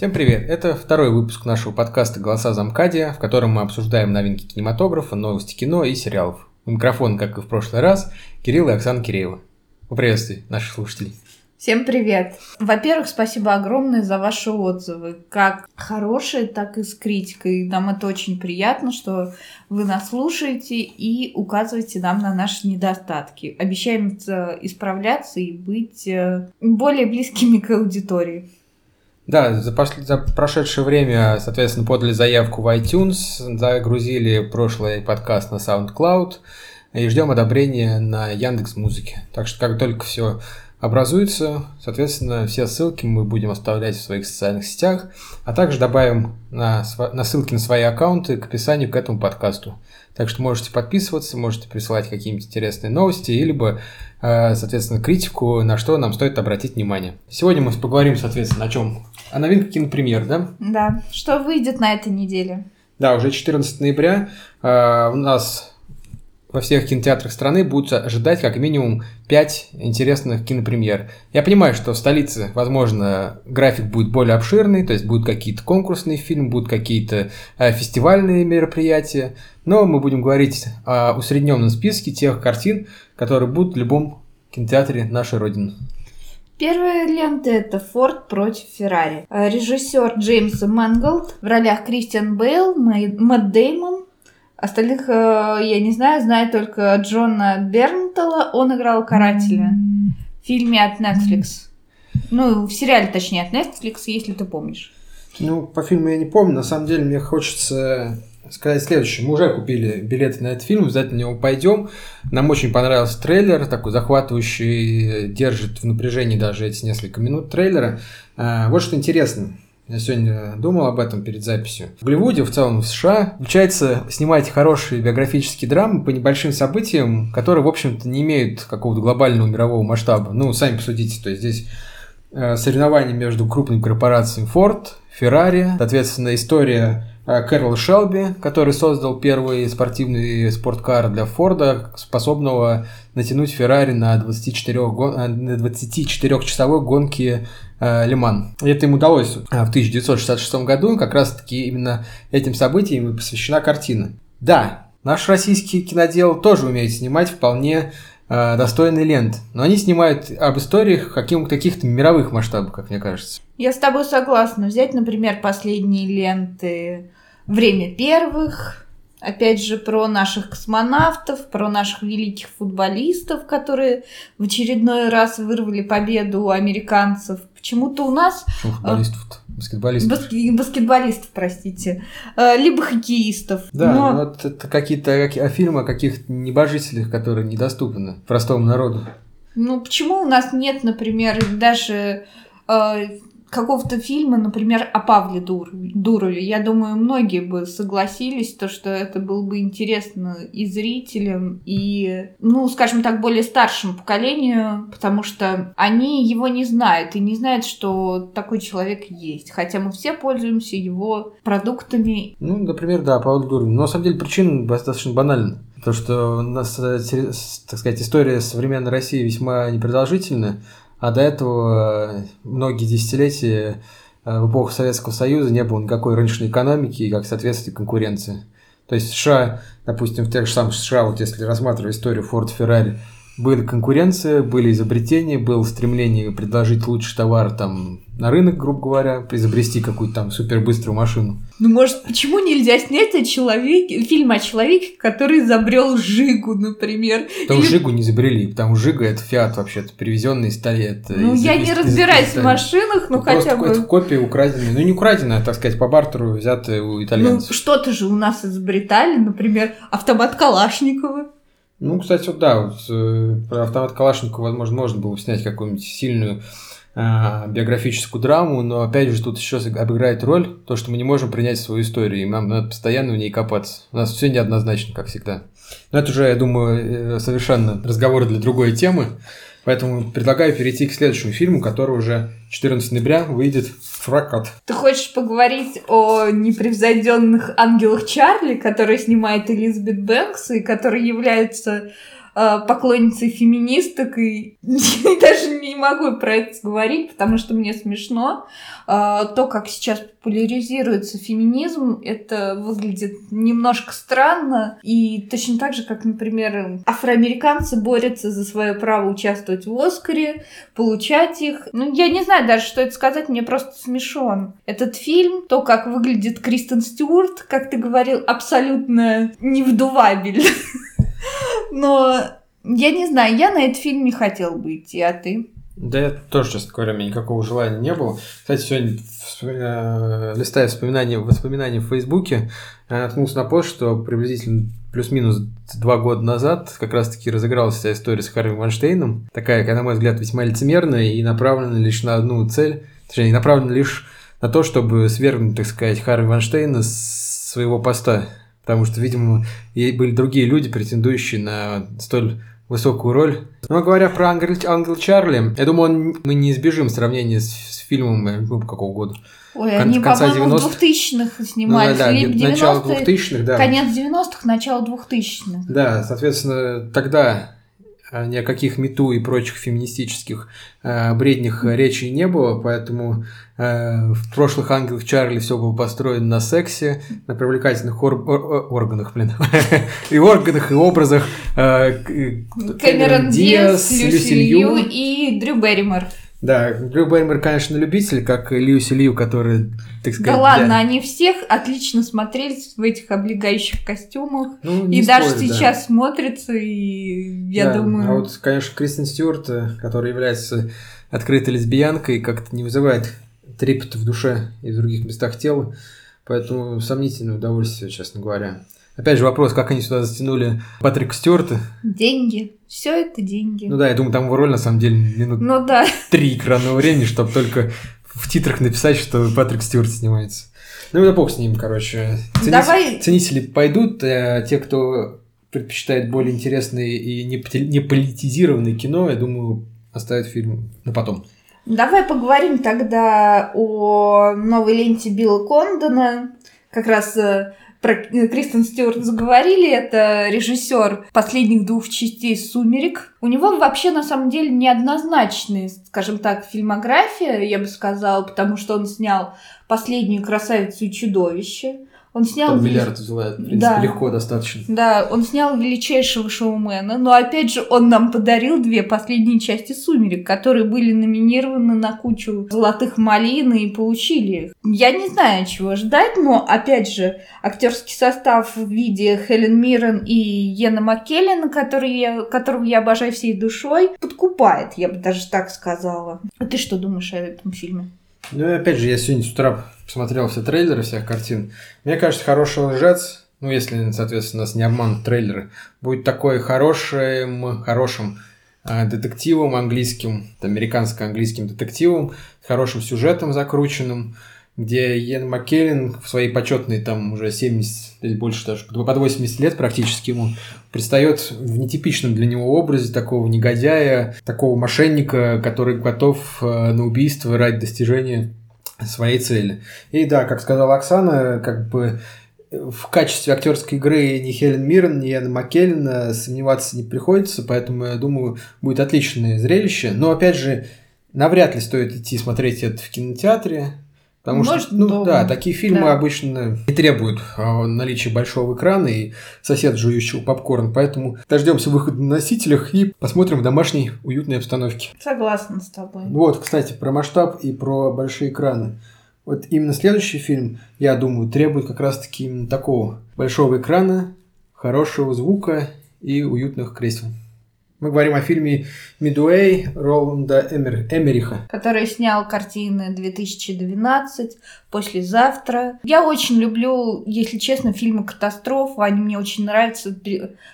Всем привет! Это второй выпуск нашего подкаста «Голоса Замкадия», в котором мы обсуждаем новинки кинематографа, новости кино и сериалов. У микрофона, как и в прошлый раз, Кирилл и Оксана Киреева. Поприветствуй наших слушателей. Всем привет! Во-первых, спасибо огромное за ваши отзывы, как хорошие, так и с критикой. Нам это очень приятно, что вы нас слушаете и указываете нам на наши недостатки. Обещаем исправляться и быть э, более близкими к аудитории. Да, за, пошли, за прошедшее время, соответственно, подали заявку в iTunes, загрузили прошлый подкаст на SoundCloud и ждем одобрения на Яндекс Музыке. Так что как только все образуется, соответственно, все ссылки мы будем оставлять в своих социальных сетях, а также добавим на, на ссылки на свои аккаунты к описанию к этому подкасту. Так что можете подписываться, можете присылать какие-нибудь интересные новости, или, э, соответственно, критику, на что нам стоит обратить внимание. Сегодня мы поговорим, соответственно, о чем? О новинках кинопремьер, да? Да. Что выйдет на этой неделе? Да, уже 14 ноября э, у нас во всех кинотеатрах страны будут ожидать как минимум 5 интересных кинопремьер. Я понимаю, что в столице, возможно, график будет более обширный, то есть будут какие-то конкурсные фильмы, будут какие-то э, фестивальные мероприятия, но мы будем говорить о усредненном списке тех картин, которые будут в любом кинотеатре нашей Родины. Первая лента это «Форд против Феррари». Э, режиссер Джеймс Мэнголд, в ролях Кристиан Бейл, Мэтт Деймон. Остальных э, я не знаю, знаю только Джона Бернтала, он играл карателя в фильме от Netflix. Ну, в сериале, точнее, от Netflix, если ты помнишь. Ну, по фильму я не помню. На самом деле, мне хочется сказать следующее. Мы уже купили билеты на этот фильм, обязательно на него пойдем. Нам очень понравился трейлер, такой захватывающий, держит в напряжении даже эти несколько минут трейлера. А, вот что интересно. Я сегодня думал об этом перед записью. В Голливуде, в целом в США, получается снимать хорошие биографические драмы по небольшим событиям, которые, в общем-то, не имеют какого-то глобального мирового масштаба. Ну, сами посудите, то есть здесь э, соревнования между крупными корпорациями Ford, Ferrari, соответственно, история Кэрол Шелби, который создал первый спортивный спорткар для Форда, способного натянуть Феррари на 24, гон... 24-часовой гонке э, Лиман. Это им удалось в 1966 году, как раз-таки именно этим событиям и посвящена картина. Да, наш российский кинодел тоже умеет снимать вполне э, достойные ленты, но они снимают об историях каких- каких-то мировых масштабах, как мне кажется. Я с тобой согласна. Взять, например, последние ленты время первых, опять же, про наших космонавтов, про наших великих футболистов, которые в очередной раз вырвали победу у американцев. Почему-то у нас... Ну, футболистов баскетболистов. Баск... Баскетболистов, простите. Э, либо хоккеистов. Да, Но... вот это какие-то фильмы о каких-то небожителях, которые недоступны простому народу. Ну, почему у нас нет, например, даже э, какого-то фильма, например, о Павле Дур, Дурове, я думаю, многие бы согласились, то, что это было бы интересно и зрителям, и, ну, скажем так, более старшему поколению, потому что они его не знают и не знают, что такой человек есть, хотя мы все пользуемся его продуктами. Ну, например, да, Павел Дуров. Но на самом деле причина достаточно банальна. То, что у нас, э, так сказать, история современной России весьма непродолжительная, а до этого э, многие десятилетия э, в эпоху Советского Союза не было никакой рыночной экономики и, как соответствие, конкуренции. То есть США, допустим, в тех же самых США, вот если рассматривать историю Ford Ferrari, были конкуренция, были изобретения, было стремление предложить лучший товар там на рынок, грубо говоря, изобрести какую-то там супербыструю машину. Ну, может, почему нельзя снять о человеке, фильм о человеке, который изобрел Жигу, например? Потому Или... Жигу не изобрели, потому что Жига это Фиат вообще-то, привезенный из Стали. Ну, из, я из, не разбираюсь в машинах, но ну, хотя бы... Это копия украденная, ну не украденная, так сказать, по бартеру взятая у итальянцев. Ну, что-то же у нас изобретали, например, автомат Калашникова. Ну, кстати, вот да, вот, э, про автомат Калашникова, возможно, можно было снять какую-нибудь сильную э, биографическую драму, но опять же тут еще обыграет роль то, что мы не можем принять свою историю, и нам надо постоянно в ней копаться. У нас все неоднозначно, как всегда. Но это уже, я думаю, э, совершенно разговор для другой темы. Поэтому предлагаю перейти к следующему фильму, который уже 14 ноября выйдет в. Ты хочешь поговорить о непревзойденных ангелах Чарли, которые снимает Элизабет Бэнкс, и который является поклонницей феминисток и даже не могу про это говорить, потому что мне смешно. Э, то, как сейчас популяризируется феминизм, это выглядит немножко странно. И точно так же, как, например, афроамериканцы борются за свое право участвовать в Оскаре, получать их. Ну, я не знаю даже, что это сказать, мне просто смешон. Этот фильм, то, как выглядит Кристен Стюарт, как ты говорил, абсолютно невдувабель. Но я не знаю, я на этот фильм не хотел бы идти, а ты? Да, я тоже, честно говоря, у меня никакого желания не было. Кстати, сегодня, э, листая воспоминания, воспоминания в Фейсбуке, наткнулся на пост, что приблизительно плюс-минус два года назад как раз-таки разыгралась вся история с Харви Ванштейном. Такая, на мой взгляд, весьма лицемерная и направлена лишь на одну цель, точнее, направлена лишь на то, чтобы свергнуть, так сказать, Харви Ванштейна с своего поста. Потому что, видимо, были другие люди, претендующие на столь высокую роль. Но говоря про Ангел, Ангел Чарли, я думаю, он, мы не избежим сравнения с, с фильмом ну, какого года. Ой, Кон- они, по-моему, в 2000-х снимались. Ну, да, да, 90 начало 2000-х, да. Конец 90-х, начало 2000-х. Да, соответственно, тогда ни о каких мету и прочих феминистических э, бреднях речи не было, поэтому э, в прошлых ангелах Чарли все было построено на сексе, на привлекательных ор- ор- органах, блин, и органах, и образах. Э, Кэмерон Диас, Люси Лью и Дрю Берримор. Да, Дрю Беймер, конечно, любитель, как Льюси Лью, который, так сказать... Да ладно, они всех отлично смотрелись в этих облегающих костюмах. Ну, и спорь, даже сейчас да. смотрятся, и я да, думаю... А вот, конечно, Кристен Стюарт, которая является открытой лесбиянкой, как-то не вызывает трепет в душе и в других местах тела. Поэтому сомнительное удовольствие, честно говоря. Опять же вопрос, как они сюда затянули Патрика Стюарта. Деньги. Все это деньги. Ну да, я думаю, там его роль на самом деле минут ну, да. три экранного времени, чтобы только в титрах написать, что Патрик Стюарт снимается. Ну да бог с ним, короче. Ценители, Давай... ценители пойдут, а те, кто предпочитает более интересное и не, не политизированное кино, я думаю, оставят фильм на потом. Давай поговорим тогда о новой ленте Билла Кондона. Как раз э, про Кристен Стюарт заговорили, это режиссер последних двух частей «Сумерек». У него вообще, на самом деле, неоднозначная, скажем так, фильмография, я бы сказала, потому что он снял «Последнюю красавицу и чудовище», он снял... Там миллиард взяла, в принципе, да. легко достаточно. Да, он снял величайшего шоумена, но опять же он нам подарил две последние части «Сумерек», которые были номинированы на кучу золотых малин и получили их. Я не знаю, чего ждать, но опять же актерский состав в виде Хелен Миррен и Йена Маккеллена, который я, которого я обожаю всей душой, подкупает, я бы даже так сказала. А ты что думаешь о этом фильме? Ну и опять же, я сегодня с утра посмотрел все трейлеры всех картин. Мне кажется, хороший лжец, ну если, соответственно, нас не обманут трейлеры, будет такой хорошим, хорошим э, детективом английским, американско-английским детективом, с хорошим сюжетом закрученным, где Йен Маккеллен в своей почетной там уже 70 или больше даже, под 80 лет практически ему предстает в нетипичном для него образе такого негодяя, такого мошенника, который готов э, на убийство ради достижения своей цели. И да, как сказала Оксана, как бы в качестве актерской игры ни Хелен Миррен, ни Яна Маккеллен сомневаться не приходится, поэтому, я думаю, будет отличное зрелище. Но, опять же, навряд ли стоит идти смотреть это в кинотеатре, Потому Может, что, ну дома. да, такие фильмы да. обычно не требуют а, наличия большого экрана и сосед жующего попкорн, поэтому дождемся выхода на носителях и посмотрим в домашней уютной обстановке. Согласна с тобой. Вот, кстати, про масштаб и про большие экраны. Вот именно следующий фильм, я думаю, требует как раз-таки именно такого большого экрана, хорошего звука и уютных кресел. Мы говорим о фильме «Мидуэй» Роланда Эмер, Эмериха. Который снял картины 2012, «Послезавтра». Я очень люблю, если честно, фильмы катастроф. Они мне очень нравятся,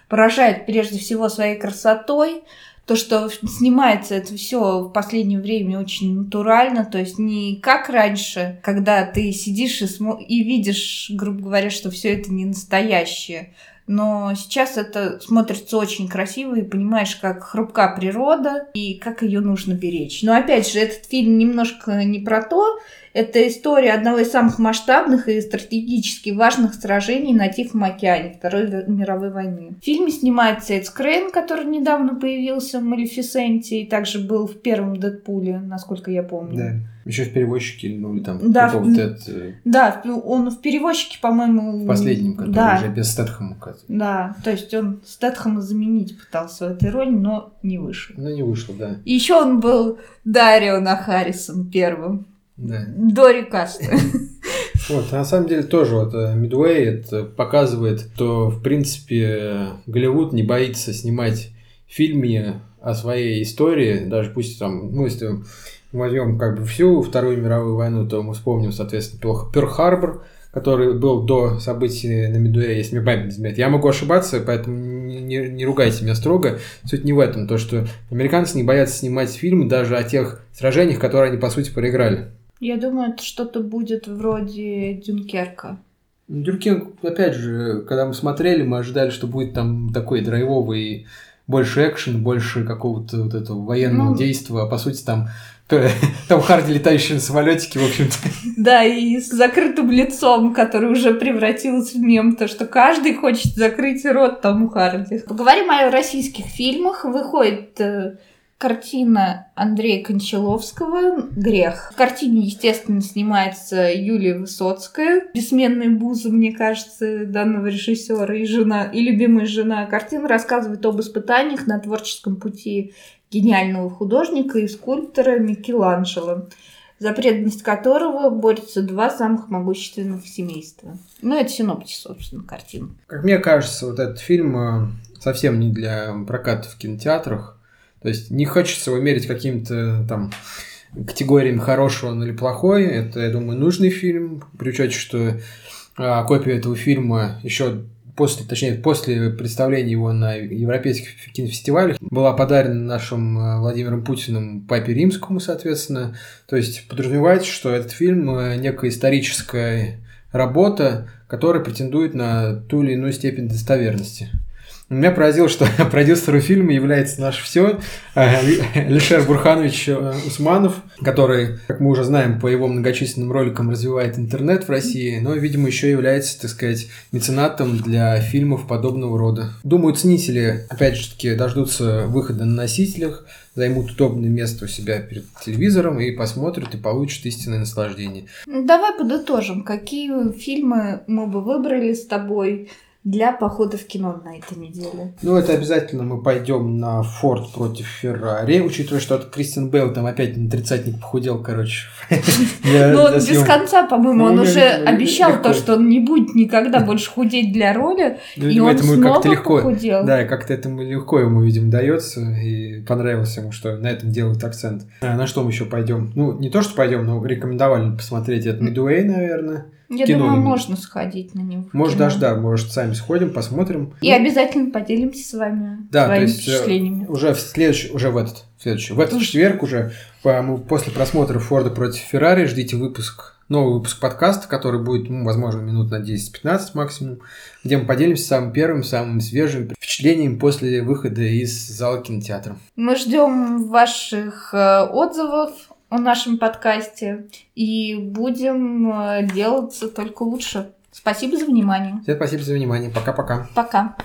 поражают прежде всего своей красотой. То, что снимается это все в последнее время очень натурально, то есть не как раньше, когда ты сидишь и, смо- и видишь, грубо говоря, что все это не настоящее но сейчас это смотрится очень красиво и понимаешь, как хрупка природа и как ее нужно беречь. Но опять же, этот фильм немножко не про то, Это история одного из самых масштабных и стратегически важных сражений на Тихом океане Второй мировой войны. В фильме снимается Эд Скрейн, который недавно появился в Малефисенте и также был в первом Дэдпуле, насколько я помню. Да. Еще в перевозчике, ну или там Да, в- Дэд, э, Да, он в перевозчике, по-моему... в последнем, который да, уже без Стэтхэма. который- Да, то есть он Стэтхэма заменить пытался в этой роли, но не вышел. Ну, не вышло, да. И еще он был Дарио на Харрисон первым. Да. Дори Каста. Вот, на самом деле тоже вот э, Midway это показывает, что в принципе э, Голливуд не боится снимать фильмы о своей истории, даже пусть там, ну если мы возьмем как бы всю Вторую мировую войну, то мы вспомним, соответственно, Перл-Харбор, который был до событий на Медуэ, если мне память не изменяет. Я могу ошибаться, поэтому не- не ругайте меня строго. Суть не в этом, то что американцы не боятся снимать фильмы даже о тех сражениях, которые они, по сути, проиграли. Я думаю, это что-то будет вроде Дюнкерка. Дюркин, опять же, когда мы смотрели, мы ожидали, что будет там такой драйвовый, больше экшен, больше какого-то вот этого военного Ну. действия, а по сути там там Харди летающий на самолетике, в общем-то. Да, и с закрытым лицом, который уже превратился в мем, то что каждый хочет закрыть рот тому Харди. Поговорим о российских фильмах. Выходит э, картина Андрея Кончаловского «Грех». В картине, естественно, снимается Юлия Высоцкая, бессменная буза, мне кажется, данного режиссера и жена, и любимая жена. Картина рассказывает об испытаниях на творческом пути гениального художника и скульптора Микеланджело за преданность которого борются два самых могущественных семейства. Ну, это синоптис, собственно, картина. Как мне кажется, вот этот фильм э, совсем не для проката в кинотеатрах. То есть не хочется его мерить каким-то там категориями хорошего или плохой. Это, я думаю, нужный фильм, при учете, что а, копия этого фильма еще после, точнее, после представления его на европейских кинофестивалях была подарена нашим э, Владимиром Путиным папе римскому, соответственно. То есть подразумевается, что этот фильм э, некая историческая работа, которая претендует на ту или иную степень достоверности. Меня поразило, что продюсером фильма является наш все Алишер Бурханович э, Усманов, который, как мы уже знаем, по его многочисленным роликам развивает интернет в России, но, видимо, еще является, так сказать, меценатом для фильмов подобного рода. Думаю, ценители, опять же таки, дождутся выхода на носителях, займут удобное место у себя перед телевизором и посмотрят и получат истинное наслаждение. Давай подытожим, какие фильмы мы бы выбрали с тобой для похода в кино на этой неделе. Ну, это обязательно мы пойдем на Форд против Феррари, учитывая, что от Кристиан Бейл там опять на тридцатник похудел, короче. Ну, для он без конца, по-моему, он Ну, уже обещал то, что он не будет никогда больше худеть для роли, Ну, и он снова похудел. Да, как-то этому легко ему, видимо, дается, и понравилось ему, что на этом делают акцент. А на что мы еще пойдем? Ну, не то, что пойдем, но рекомендовали посмотреть это Midway, наверное. Я кино думаю, можно сходить на него. Может, даже, да, может, сами сходим, посмотрим. И Ну, обязательно поделимся с вами Да, то своими есть, э, впечатлениями. уже в следующий, уже в этот, в следующий, в этот четверг уже, по- после просмотра Форда против Феррари ждите выпуск, новый выпуск подкаста, который будет, ну, возможно, минут на 10-15 максимум, где мы поделимся самым первым, самым свежим впечатлением после выхода из зала кинотеатра. Мы ждем ваших э, отзывов о нашем подкасте и будем э, делаться только лучше. Спасибо за внимание. Всем спасибо за внимание. Пока-пока. Пока.